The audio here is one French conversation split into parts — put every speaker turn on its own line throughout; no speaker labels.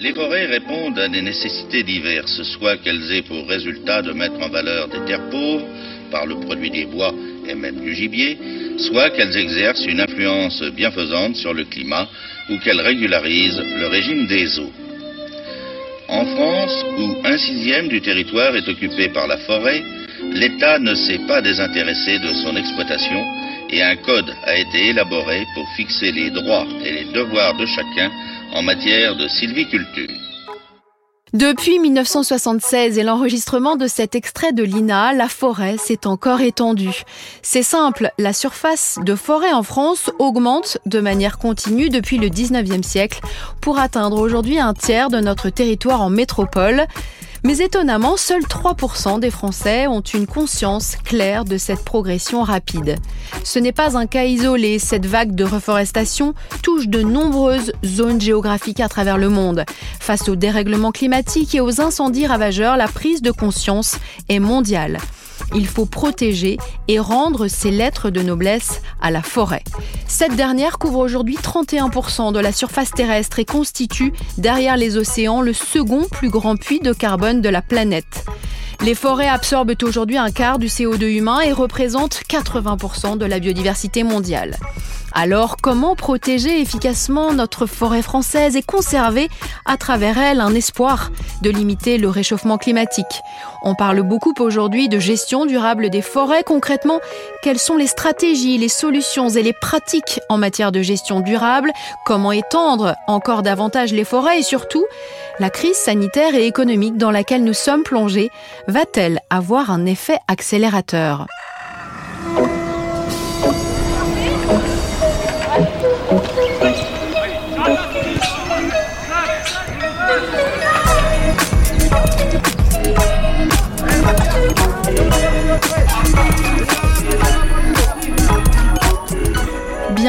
Les forêts répondent à des nécessités diverses, soit qu'elles aient pour résultat de mettre en valeur des terres pauvres par le produit des bois et même du gibier, soit qu'elles exercent une influence bienfaisante sur le climat ou qu'elles régularisent le régime des eaux. En France, où un sixième du territoire est occupé par la forêt, l'État ne s'est pas désintéressé de son exploitation et un code a été élaboré pour fixer les droits et les devoirs de chacun en matière de sylviculture.
Depuis 1976 et l'enregistrement de cet extrait de l'INA, la forêt s'est encore étendue. C'est simple, la surface de forêt en France augmente de manière continue depuis le 19e siècle pour atteindre aujourd'hui un tiers de notre territoire en métropole. Mais étonnamment, seuls 3% des Français ont une conscience claire de cette progression rapide. Ce n'est pas un cas isolé, cette vague de reforestation touche de nombreuses zones géographiques à travers le monde. Face au dérèglement climatique et aux incendies ravageurs, la prise de conscience est mondiale. Il faut protéger et rendre ces lettres de noblesse à la forêt. Cette dernière couvre aujourd'hui 31% de la surface terrestre et constitue, derrière les océans, le second plus grand puits de carbone de la planète. Les forêts absorbent aujourd'hui un quart du CO2 humain et représentent 80% de la biodiversité mondiale. Alors comment protéger efficacement notre forêt française et conserver à travers elle un espoir de limiter le réchauffement climatique? On parle beaucoup aujourd'hui de gestion durable des forêts. Concrètement, quelles sont les stratégies, les solutions et les pratiques en matière de gestion durable? Comment étendre encore davantage les forêts? Et surtout, la crise sanitaire et économique dans laquelle nous sommes plongés va-t-elle avoir un effet accélérateur?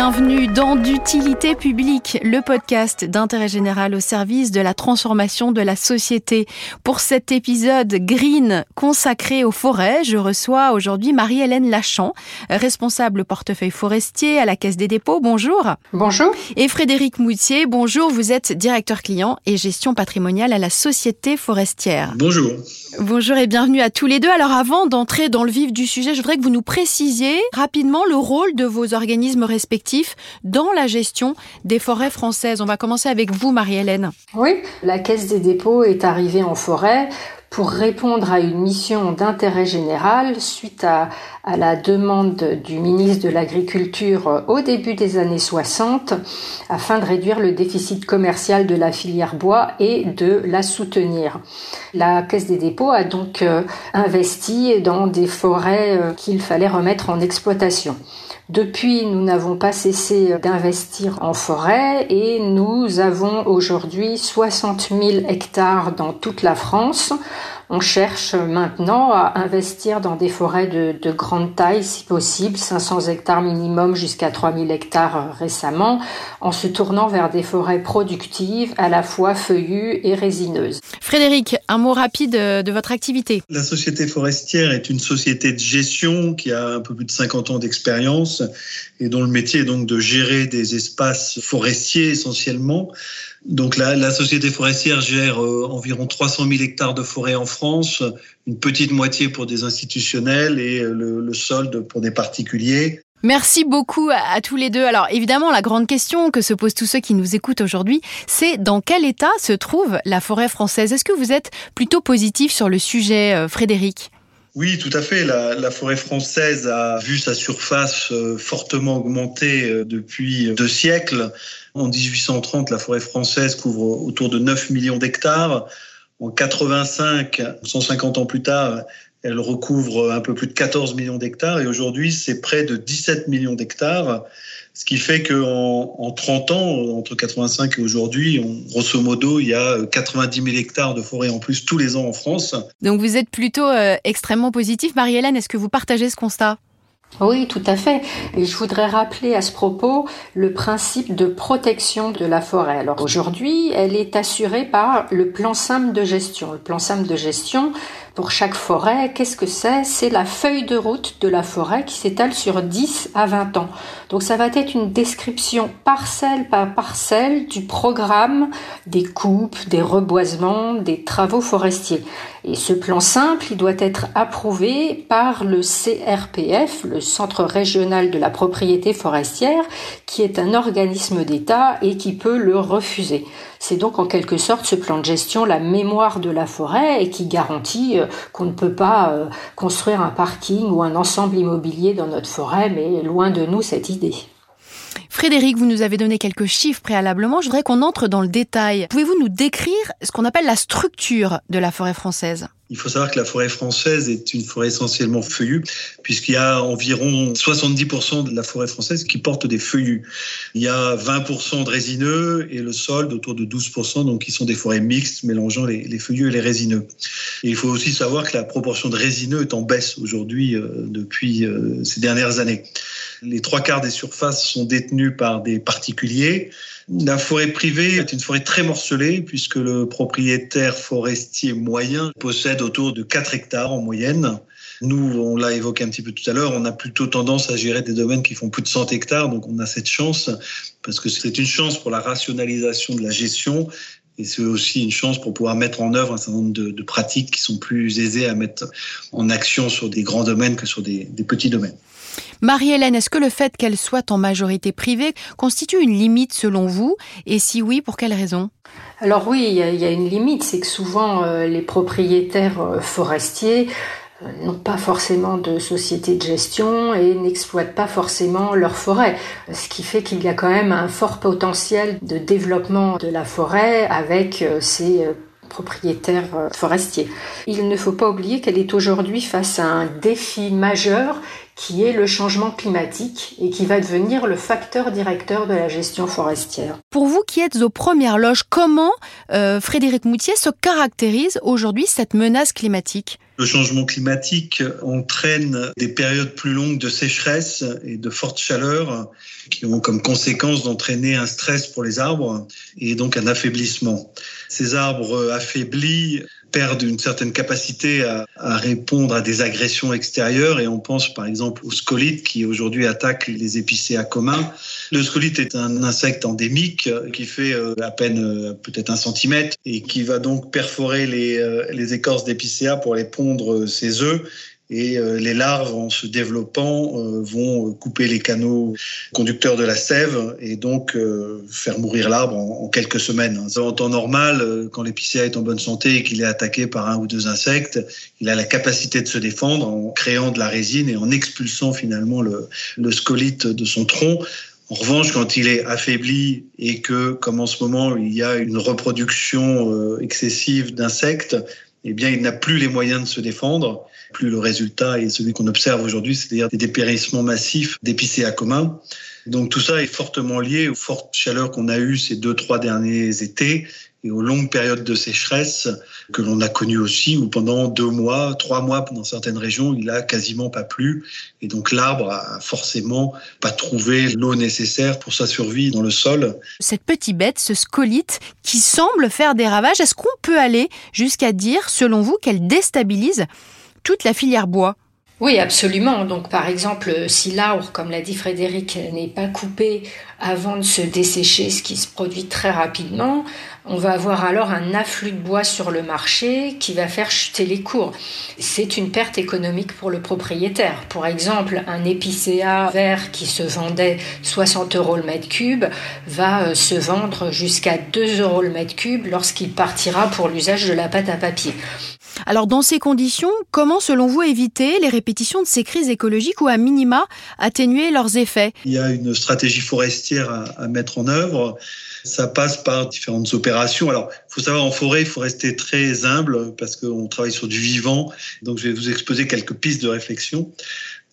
Bienvenue dans d'utilité publique, le podcast d'intérêt général au service de la transformation de la société. Pour cet épisode Green consacré aux forêts, je reçois aujourd'hui Marie-Hélène Lachamp, responsable portefeuille forestier à la Caisse des dépôts. Bonjour.
Bonjour.
Et Frédéric Moutier, bonjour. Vous êtes directeur client et gestion patrimoniale à la Société forestière.
Bonjour.
Bonjour et bienvenue à tous les deux. Alors avant d'entrer dans le vif du sujet, je voudrais que vous nous précisiez rapidement le rôle de vos organismes respectifs dans la gestion des forêts françaises. On va commencer avec vous, Marie-Hélène.
Oui, la Caisse des dépôts est arrivée en forêt pour répondre à une mission d'intérêt général suite à, à, la demande du ministre de l'Agriculture au début des années 60 afin de réduire le déficit commercial de la filière bois et de la soutenir. La Caisse des dépôts a donc euh, investi dans des forêts euh, qu'il fallait remettre en exploitation. Depuis, nous n'avons pas cessé d'investir en forêt et nous avons aujourd'hui 60 000 hectares dans toute la France on cherche maintenant à investir dans des forêts de, grande taille, si possible, 500 hectares minimum jusqu'à 3000 hectares récemment, en se tournant vers des forêts productives, à la fois feuillues et résineuses.
Frédéric, un mot rapide de votre activité.
La société forestière est une société de gestion qui a un peu plus de 50 ans d'expérience et dont le métier est donc de gérer des espaces forestiers essentiellement donc la, la société forestière gère euh, environ 300 000 hectares de forêt en France, une petite moitié pour des institutionnels et euh, le solde pour des particuliers.
Merci beaucoup à, tous les deux. Alors évidemment, la grande question que se posent tous ceux qui nous écoutent aujourd'hui, c'est dans quel état se trouve la forêt française? Est-ce que vous êtes plutôt positif sur le sujet, euh, Frédéric?
Oui, tout à fait. La, la, forêt française a vu sa surface fortement augmenter depuis deux siècles. En 1830, la forêt française couvre autour de 9 millions d'hectares. En 85, 150 ans plus tard, elle recouvre un peu plus de 14 millions d'hectares et aujourd'hui, c'est près de 17 millions d'hectares. Ce qui fait qu'en en 30 ans, entre 85 et aujourd'hui, grosso modo, il y a 90 000 hectares de forêt en plus tous les ans en France.
Donc vous êtes plutôt euh, extrêmement positif. Marie-Hélène, est-ce que vous partagez ce constat?
Oui, tout à fait. Et je voudrais rappeler à ce propos le principe de protection de la forêt. Alors aujourd'hui, elle est assurée par le plan simple de gestion. Le plan simple de gestion pour chaque forêt. Qu'est-ce que c'est? C'est la feuille de route de la forêt qui s'étale sur 10 à 20 ans. Donc ça va être une description parcelle par parcelle du programme des coupes, des reboisements, des travaux forestiers. Et ce plan simple, il doit être approuvé par le CRPF, le Centre régional de la propriété forestière, qui est un organisme d'État et qui peut le refuser. C'est donc en quelque sorte ce plan de gestion la mémoire de la forêt et qui garantit euh, qu'on ne peut pas euh, construire un parking ou un ensemble immobilier dans notre forêt, mais loin de nous cette idée.
Frédéric, vous nous avez donné quelques chiffres préalablement. Je voudrais qu'on entre dans le détail. Pouvez-vous nous décrire ce qu'on appelle la structure de la forêt française?
Il faut savoir que la forêt française est une forêt essentiellement feuillue, puisqu'il y a environ 70% de la forêt française qui porte des feuillus. Il y a 20% de résineux et le sol autour de 12%, donc qui sont des forêts mixtes mélangeant les, les feuillus et les résineux. Et il faut aussi savoir que la proportion de résineux est en baisse aujourd'hui euh, depuis euh, ces dernières années. Les trois quarts des surfaces sont détenues par des particuliers. La forêt privée est une forêt très morcelée puisque le propriétaire forestier moyen possède autour de 4 hectares en moyenne. Nous, on l'a évoqué un petit peu tout à l'heure, on a plutôt tendance à gérer des domaines qui font plus de 100 hectares, donc on a cette chance, parce que c'est une chance pour la rationalisation de la gestion, et c'est aussi une chance pour pouvoir mettre en œuvre un certain nombre de, pratiques qui sont plus aisées à mettre en action sur des grands domaines que sur des petits domaines.
Marie-Hélène, est-ce que le fait qu'elle soit en majorité privée constitue une limite selon vous Et si oui, pour quelle raison?
Alors oui, il y, a une limite, c'est que souvent euh, les propriétaires euh, forestiers euh, n'ont pas forcément de société de gestion et n'exploitent pas forcément leur forêt. Ce qui fait qu'il y a quand même un fort potentiel de développement de la forêt avec ces propriétaires forestiers. Il ne faut pas oublier qu'elle est aujourd'hui face à un défi majeur qui est le changement climatique et qui va devenir le facteur directeur de la gestion forestière.
Pour vous qui êtes aux premières loges, comment euh, Frédéric Moutier se caractérise aujourd'hui cette menace climatique?
Le changement climatique entraîne des périodes plus longues de sécheresse et de forte chaleur qui ont comme conséquence d'entraîner un stress pour les arbres et donc un affaiblissement. Ces arbres affaiblis perdent une certaine capacité à, répondre à des agressions extérieures et on pense par exemple au scolite qui aujourd'hui attaque les épicéas communs. Le scolite est un insecte endémique qui fait euh, à peine euh, peut-être un centimètre et qui va donc perforer les, euh, les écorces d'épicéas pour les pondre ses œufs et euh, les larves, en se développant, euh, vont couper les canaux conducteurs de la sève et donc euh, faire mourir l'arbre en, quelques semaines. En temps normal, quand l'épicéa est en bonne santé et qu'il est attaqué par un ou deux insectes, il a la capacité de se défendre en créant de la résine et en expulsant finalement le, le scolite de son tronc. En revanche, quand il est affaibli et que, comme en ce moment, il y a une reproduction excessive d'insectes, eh bien, il n'a plus les moyens de se défendre. Plus le résultat est celui qu'on observe aujourd'hui, c'est-à-dire des dépérissements massifs d'épicéas communs. Donc tout ça est fortement lié aux fortes chaleurs qu'on a eues ces deux, trois derniers étés et aux longues périodes de sécheresse que l'on a connues aussi, où pendant deux mois, trois mois dans certaines régions, il a quasiment pas plu. Et donc l'arbre a forcément pas trouvé l'eau nécessaire pour sa survie dans le sol.
Cette petite bête, ce scolite, qui semble faire des ravages, est-ce qu'on peut aller jusqu'à dire, selon vous, qu'elle déstabilise toute la filière bois?
Oui, absolument. Donc, par exemple, si l'arbre, comme l'a dit Frédéric, n'est pas coupé avant de se dessécher, ce qui se produit très rapidement, on va avoir alors un afflux de bois sur le marché qui va faire chuter les cours. C'est une perte économique pour le propriétaire. Pour exemple, un épicéa vert qui se vendait 60 euros le mètre cube va euh, se vendre jusqu'à 2 euros le mètre cube lorsqu'il partira pour l'usage de la pâte à papier.
Alors dans ces conditions, comment selon vous éviter les répétitions de ces crises écologiques ou à minima atténuer leurs effets?
Il y a une stratégie forestière à, mettre en œuvre. Ça passe par différentes opérations. Alors, il faut savoir, en forêt, il faut rester très humble parce qu'on travaille sur du vivant. Donc, je vais vous exposer quelques pistes de réflexion.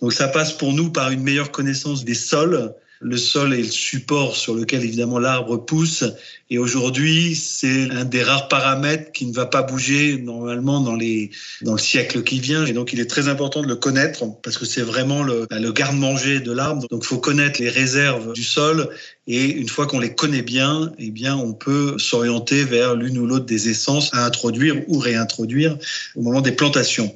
Donc, ça passe pour nous par une meilleure connaissance des sols, Le sol est le support sur lequel évidemment l'arbre pousse. Et aujourd'hui, c'est un des rares paramètres qui ne va pas bouger normalement dans, les, dans le siècle qui vient. Et donc, il est très important de le connaître parce que c'est vraiment le, bah, le garde-manger de l'arbre. Donc, il faut connaître les réserves du sol. Et une fois qu'on les connaît bien, eh bien, on peut s'orienter vers l'une ou l'autre des essences à introduire ou réintroduire au moment des plantations.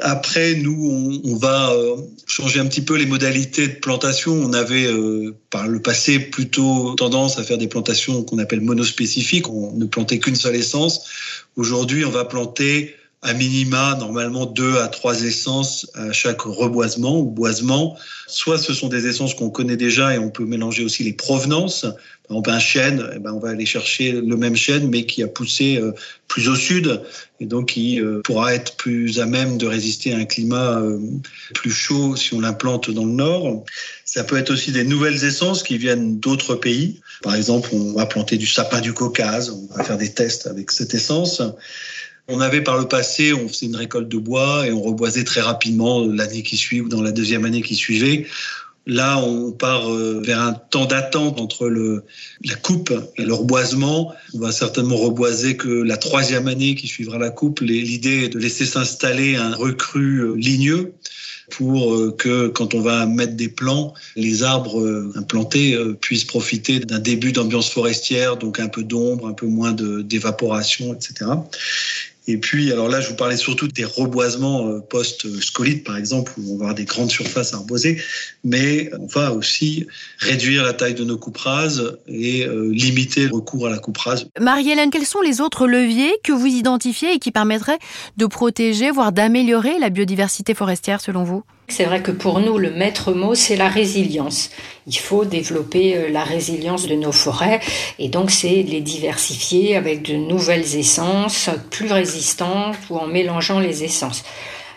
Après, nous, on, va euh, changer un petit peu les modalités de plantation. On avait euh, par le passé plutôt tendance à faire des plantations qu'on appelle monospécifiques. On ne plantait qu'une seule essence. Aujourd'hui, on va planter à minima, normalement deux à trois essences à chaque reboisement ou boisement. Soit ce sont des essences qu'on connaît déjà et on peut mélanger aussi les provenances. Par exemple, un chêne, eh ben, on va aller chercher le même chêne mais qui a poussé euh, plus au sud et donc qui euh, pourra être plus à même de résister à un climat euh, plus chaud si on l'implante dans le nord. Ça peut être aussi des nouvelles essences qui viennent d'autres pays. Par exemple, on va planter du sapin du Caucase, on va faire des tests avec cette essence. On avait par le passé, on faisait une récolte de bois et on reboisait très rapidement l'année qui suit ou dans la deuxième année qui suivait. Là, on part euh, vers un temps d'attente entre la coupe et le reboisement. On va certainement reboiser que la troisième année qui suivra la coupe. L'idée est de laisser s'installer un recru euh, ligneux pour euh, que quand on va mettre des plants, les arbres implantés puissent profiter d'un début d'ambiance forestière, donc un peu d'ombre, un peu moins d'évaporation, etc. Et puis, alors là, je vous parlais surtout des reboisements euh, post-scolite, par exemple, où on va avoir des grandes surfaces à reboiser, mais on va aussi réduire la taille de nos coupes et euh, limiter le recours à la coupe rase.
Marie-Hélène, quels sont les autres leviers que vous identifiez et qui permettraient de protéger, voire d'améliorer la biodiversité forestière selon vous?
C'est vrai que pour nous, le maître mot, c'est la résilience. Il faut développer euh, la résilience de nos forêts et donc c'est les diversifier avec de nouvelles essences plus résistantes ou en mélangeant les essences.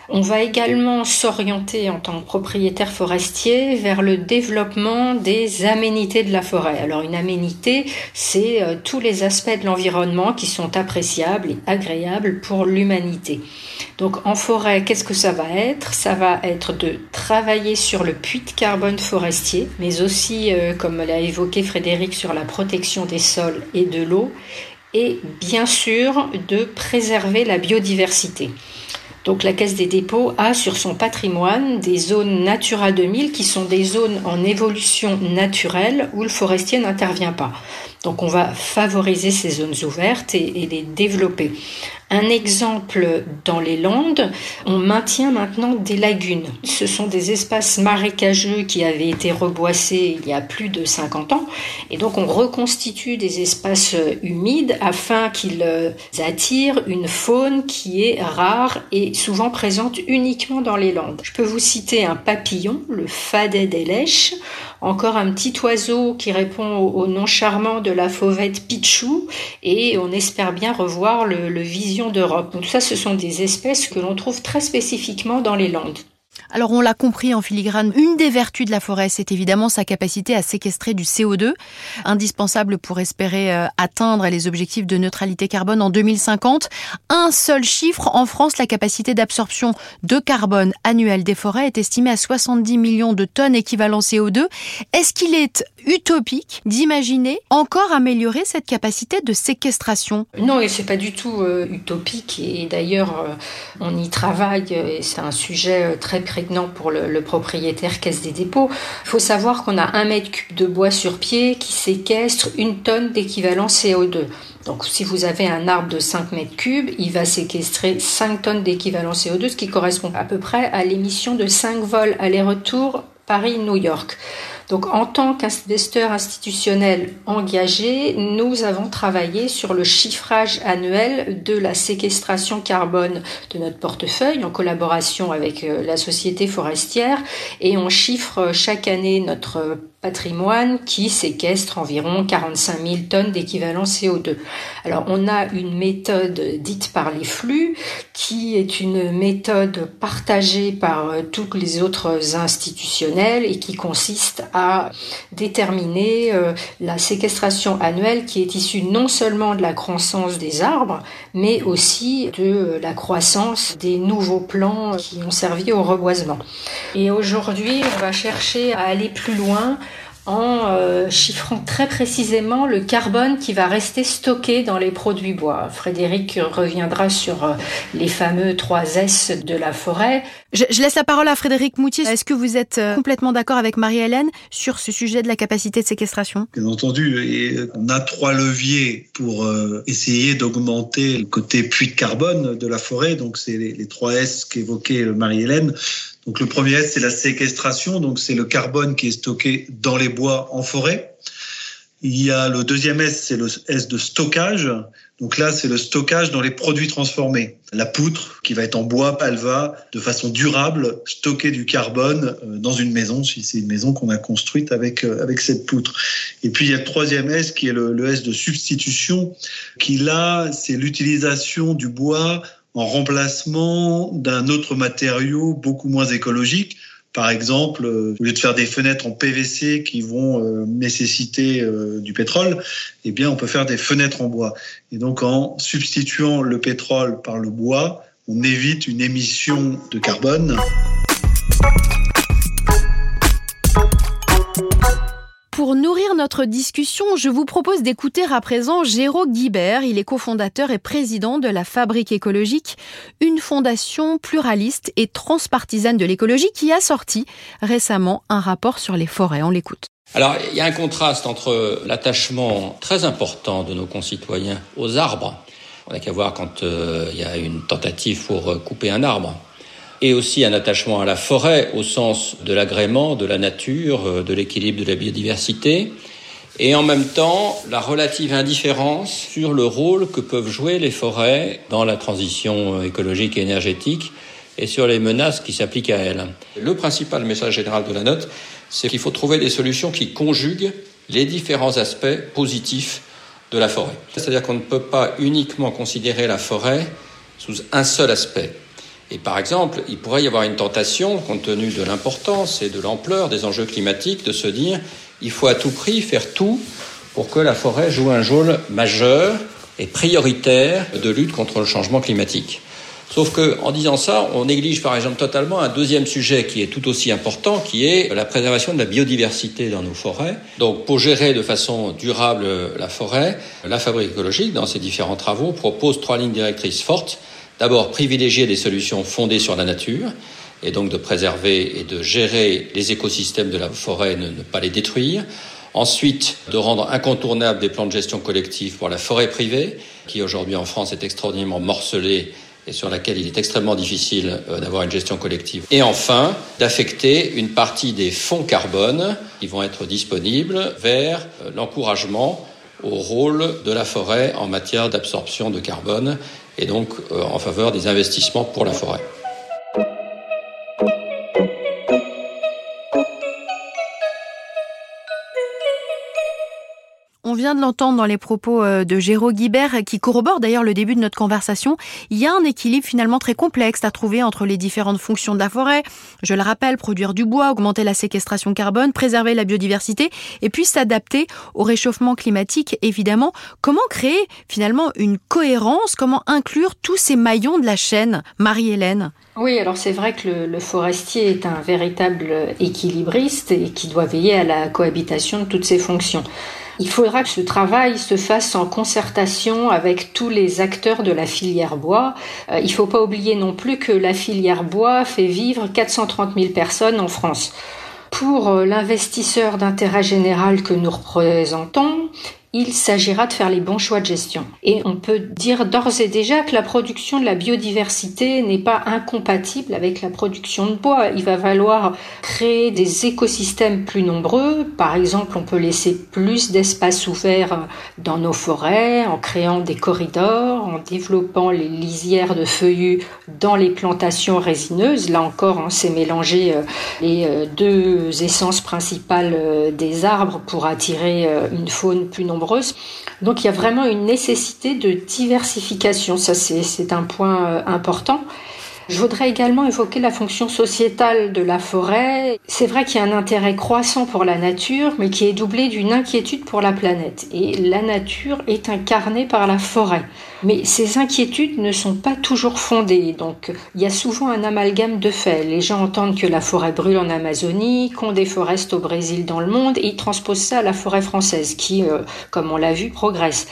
On va également s'orienter en tant que propriétaire forestier vers le développement des aménités de la forêt. Alors une aménité, c'est euh, tous les aspects de l'environnement qui sont appréciables et agréables pour l'humanité. Donc en forêt, qu'est-ce que ça va être? Ça va être de travailler sur le puits de carbone forestier, mais aussi, euh, comme l'a évoqué Frédéric, sur la protection des sols et de l'eau, et bien sûr de préserver la biodiversité. Donc la Caisse des dépôts a sur son patrimoine des zones Natura 2000 qui sont des zones en évolution naturelle où le forestier n'intervient pas. Donc on va favoriser ces zones ouvertes et, les développer. Un exemple dans les Landes, on maintient maintenant des lagunes. Ce sont des espaces marécageux qui avaient été reboissés il y a plus de 50 ans et donc on reconstitue des espaces humides afin qu'ils attirent une faune qui est rare et souvent présente uniquement dans les Landes. Je peux vous citer un papillon, le fadet des lèches, encore un petit oiseau qui répond au, nom charmant de la fauvette Pichou et on espère bien revoir le, le vision d'Europe. Donc ça, ce sont des espèces que l'on trouve très spécifiquement dans les Landes.
Alors on l'a compris en filigrane, une des vertus de la forêt, c'est évidemment sa capacité à séquestrer du CO2, indispensable pour espérer euh, atteindre les objectifs de neutralité carbone en 2050. Un seul chiffre, en France, la capacité d'absorption de carbone annuelle des forêts est estimée à 70 millions de tonnes équivalent CO2. Est-ce qu'il est utopique d'imaginer encore améliorer cette capacité de séquestration?
Non, et c'est pas du tout euh, utopique. Et d'ailleurs, euh, on y travaille. Et c'est un sujet très prégnant pour le, propriétaire caisse des dépôts. Il faut savoir qu'on a un mètre cube de bois sur pied qui séquestre une tonne d'équivalent CO2. Donc si vous avez un arbre de 5 mètres cubes, il va séquestrer 5 tonnes d'équivalent CO2, ce qui correspond à peu près à l'émission de 5 vols aller-retour Paris-New York. Donc en tant qu'investisseur institutionnel engagé, nous avons travaillé sur le chiffrage annuel de la séquestration carbone de notre portefeuille en collaboration avec euh, la société forestière et on chiffre chaque année notre patrimoine qui séquestre environ 45 000 tonnes d'équivalent CO2. Alors on a une méthode dite par les flux qui est une méthode partagée par euh, toutes les autres institutionnels et qui consiste à déterminer euh, la séquestration annuelle qui est issue non seulement de la croissance des arbres mais aussi de la croissance des nouveaux plants qui ont servi au reboisement. Et aujourd'hui on va chercher à aller plus loin en euh, chiffrant très précisément le carbone qui va rester stocké dans les produits bois. Frédéric reviendra sur euh, les fameux 3 S de la forêt.
Je, laisse la parole à Frédéric Moutier. Est-ce que vous êtes euh, complètement d'accord avec Marie-Hélène sur ce sujet de la capacité de séquestration?
Bien entendu, et on a trois leviers pour essayer d'augmenter le côté puits de carbone de la forêt. Donc c'est les, les 3 S qu'évoquait Marie-Hélène. Donc le premier S, c'est la séquestration, donc c'est le carbone qui est stocké dans les bois en forêt. Il y a le deuxième S, c'est le S de stockage. Donc là, c'est le stockage dans les produits transformés. La poutre qui va être en bois, elle va de façon durable stocker du carbone euh, dans une maison, si c'est une maison qu'on a construite avec, euh, avec cette poutre. Et puis il y a le troisième S qui est le, le S de substitution, qui là, c'est l'utilisation du bois en remplacement d'un autre matériau beaucoup moins écologique. Par exemple, euh, au lieu de faire des fenêtres en PVC qui vont euh, nécessiter euh, du pétrole, eh bien, on peut faire des fenêtres en bois. Et donc, en substituant le pétrole par le bois, on évite une émission de carbone.
Pour nourrir notre discussion, je vous propose d'écouter à présent Géraud Guibert. Il est cofondateur et président de la Fabrique écologique, une fondation pluraliste et transpartisane de l'écologie qui a sorti récemment un rapport sur les forêts. On l'écoute.
Alors, il y a un contraste entre l'attachement très important de nos concitoyens aux arbres. On n'a qu'à voir quand euh, il y a une tentative pour couper un arbre et aussi un attachement à la forêt au sens de l'agrément, de la nature, euh, de l'équilibre de la biodiversité, et en même temps la relative indifférence sur le rôle que peuvent jouer les forêts dans la transition écologique et énergétique et sur les menaces qui s'appliquent à elles. Le principal message général de la note, c'est qu'il faut trouver des solutions qui conjuguent les différents aspects positifs de la forêt. C'est-à-dire qu'on ne peut pas uniquement considérer la forêt sous un seul aspect. Et par exemple, il pourrait y avoir une tentation, compte tenu de l'importance et de l'ampleur des enjeux climatiques, de se dire il faut à tout prix faire tout pour que la forêt joue un rôle majeur et prioritaire de lutte contre le changement climatique. Sauf que, en disant ça, on néglige par exemple totalement un deuxième sujet qui est tout aussi important, qui est la préservation de la biodiversité dans nos forêts. Donc, pour gérer de façon durable la forêt, la Fabrique écologique, dans ses différents travaux, propose trois lignes directrices fortes D'abord, privilégier des solutions fondées sur la nature, et donc de préserver et de gérer les écosystèmes de la forêt, ne, ne pas les détruire. Ensuite, de rendre incontournables des plans de gestion collective pour la forêt privée, qui aujourd'hui en France est extraordinairement morcelée et sur laquelle il est extrêmement difficile euh, d'avoir une gestion collective. Et enfin, d'affecter une partie des fonds carbone qui vont être disponibles vers euh, l'encouragement au rôle de la forêt en matière d'absorption de carbone et donc euh, en faveur des investissements pour la forêt.
On vient de l'entendre dans les propos euh, de Géraud Guibert, qui corrobore d'ailleurs le début de notre conversation. Il y a un équilibre finalement très complexe à trouver entre les différentes fonctions de la forêt. Je le rappelle, produire du bois, augmenter la séquestration carbone, préserver la biodiversité, et puis s'adapter au réchauffement climatique, évidemment. Comment créer finalement une cohérence? Comment inclure tous ces maillons de la chaîne? Marie-Hélène
oui, alors c'est vrai que le, forestier est un véritable équilibriste et qui doit veiller à la cohabitation de toutes ces fonctions. Il faudra que ce travail se fasse en concertation avec tous les acteurs de la filière bois. Euh, il ne faut pas oublier non plus que la filière bois fait vivre 430 000 personnes en France. Pour euh, l'investisseur d'intérêt général que nous représentons, il s'agira de faire les bons choix de gestion. Et on peut dire d'ores et déjà que la production de la biodiversité n'est pas incompatible avec la production de bois. Il va falloir créer des écosystèmes plus nombreux. Par exemple, on peut laisser plus d'espace ouvert dans nos forêts en créant des corridors, en développant les lisières de feuillus dans les plantations résineuses. Là encore, on s'est mélangé euh, les euh, deux essences principales euh, des arbres pour attirer une faune plus nombreuse donc il y a vraiment une nécessité de diversification, ça c'est un point euh, important. Je voudrais également évoquer la fonction sociétale de la forêt. C'est vrai qu'il y a un intérêt croissant pour la nature, mais qui est doublé d'une inquiétude pour la planète. Et la nature est incarnée par la forêt. Mais ces inquiétudes ne sont pas toujours fondées, donc il y a souvent un amalgame de faits. Les gens entendent que la forêt brûle en Amazonie, qu'on déforeste au Brésil dans le monde, et ils transposent ça à la forêt française, qui, euh, comme on l'a vu, progresse.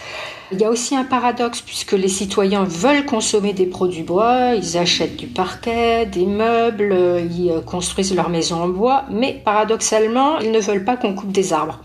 Il y a aussi un paradoxe puisque les citoyens veulent consommer des produits bois, ils achètent du parquet, des meubles, ils euh, construisent leur maison en bois, mais paradoxalement, ils ne veulent pas qu'on coupe des arbres.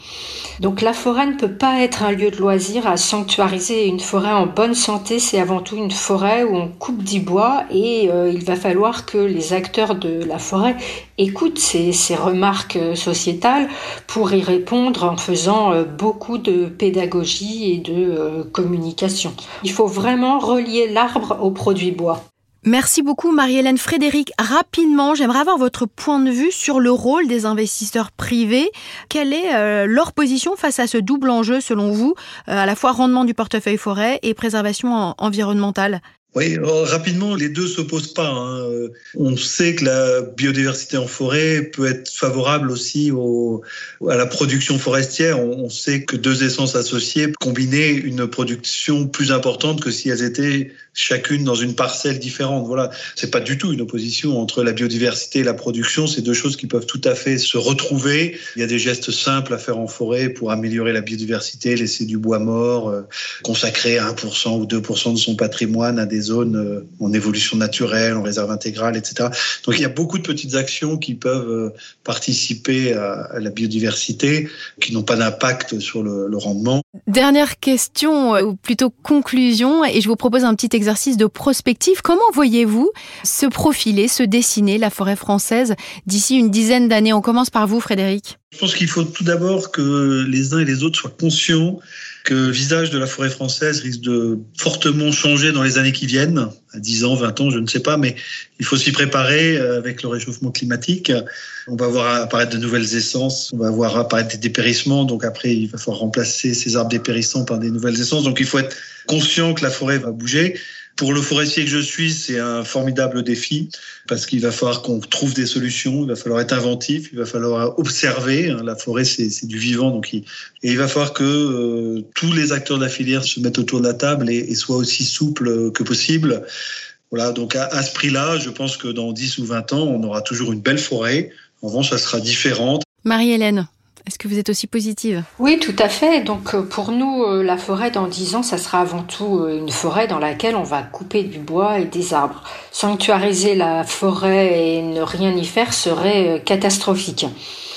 Donc la forêt ne peut pas être un lieu de loisir à sanctuariser. Une forêt en bonne santé, c'est avant tout une forêt où on coupe du bois et euh, il va falloir que les acteurs de la forêt écoutent ces, ces remarques sociétales pour y répondre en faisant euh, beaucoup de pédagogie et de communication. Il faut vraiment relier l'arbre au produit bois.
Merci beaucoup Marie-Hélène Frédéric. Rapidement, j'aimerais avoir votre point de vue sur le rôle des investisseurs privés. Quelle est euh, leur position face à ce double enjeu selon vous, euh, à la fois rendement du portefeuille forêt et préservation environnementale?
Oui, rapidement, les deux s'opposent pas. Hein. On sait que la biodiversité en forêt peut être favorable aussi au, à la production forestière. On sait que deux essences associées combinaient une production plus importante que si elles étaient chacune dans une parcelle différente. Voilà, c'est pas du tout une opposition entre la biodiversité et la production. C'est deux choses qui peuvent tout à fait se retrouver. Il y a des gestes simples à faire en forêt pour améliorer la biodiversité, laisser du bois mort, euh, consacrer 1% ou 2% de son patrimoine à des zones euh, en évolution naturelle, en réserve intégrale, etc. Donc il y a beaucoup de petites actions qui peuvent euh, participer à, la biodiversité, qui n'ont pas d'impact sur le, le rendement.
Dernière question, ou plutôt conclusion, et je vous propose un petit exercice de prospective. Comment voyez-vous se profiler, se dessiner la forêt française d'ici une dizaine d'années? On commence par vous, Frédéric.
Je pense qu'il faut tout d'abord que les uns et les autres soient conscients que le visage de la forêt française risque de fortement changer dans les années qui viennent, à 10 ans, 20 ans, je ne sais pas, mais il faut s'y préparer euh, avec le réchauffement climatique. On va voir apparaître de nouvelles essences, on va voir apparaître des dépérissements, donc après il va falloir remplacer ces arbres dépérissants par des nouvelles essences. Donc il faut être conscient que la forêt va bouger. Pour le forestier que je suis, c'est un formidable défi parce qu'il va falloir qu'on trouve des solutions, il va falloir être inventif, il va falloir observer. Hein. La forêt, c'est du vivant, donc il, et il va falloir que euh, tous les acteurs de la filière se mettent autour de la table et, et soient aussi souples que possible. Voilà, donc à, à ce prix-là, je pense que dans 10 ou 20 ans, on aura toujours une belle forêt. En revanche, ça sera différente.
Marie-Hélène, est-ce que vous êtes aussi positive?
Oui, tout à fait. Donc euh, pour nous, euh, la forêt dans 10 ans, ça sera avant tout euh, une forêt dans laquelle on va couper du bois et des arbres. Sanctuariser la forêt et ne rien y faire serait catastrophique.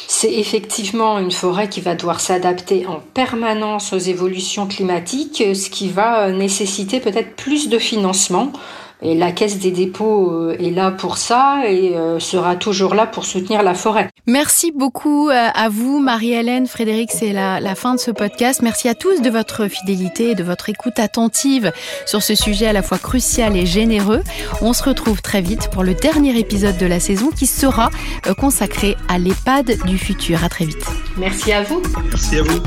C'est effectivement une forêt qui va devoir s'adapter en permanence aux évolutions climatiques, ce qui va nécessiter peut-être plus de financement et la Caisse des dépôts euh, est là pour ça et euh, sera toujours là pour soutenir la forêt.
Merci beaucoup euh, à vous, Marie-Hélène, Frédéric. C'est la, la, fin de ce podcast. Merci à tous de votre fidélité et de votre écoute attentive sur ce sujet à la fois crucial et généreux. On se retrouve très vite pour le dernier épisode de la saison qui sera consacré à l'EHPAD du futur. À très vite.
Merci à vous.
Merci à vous.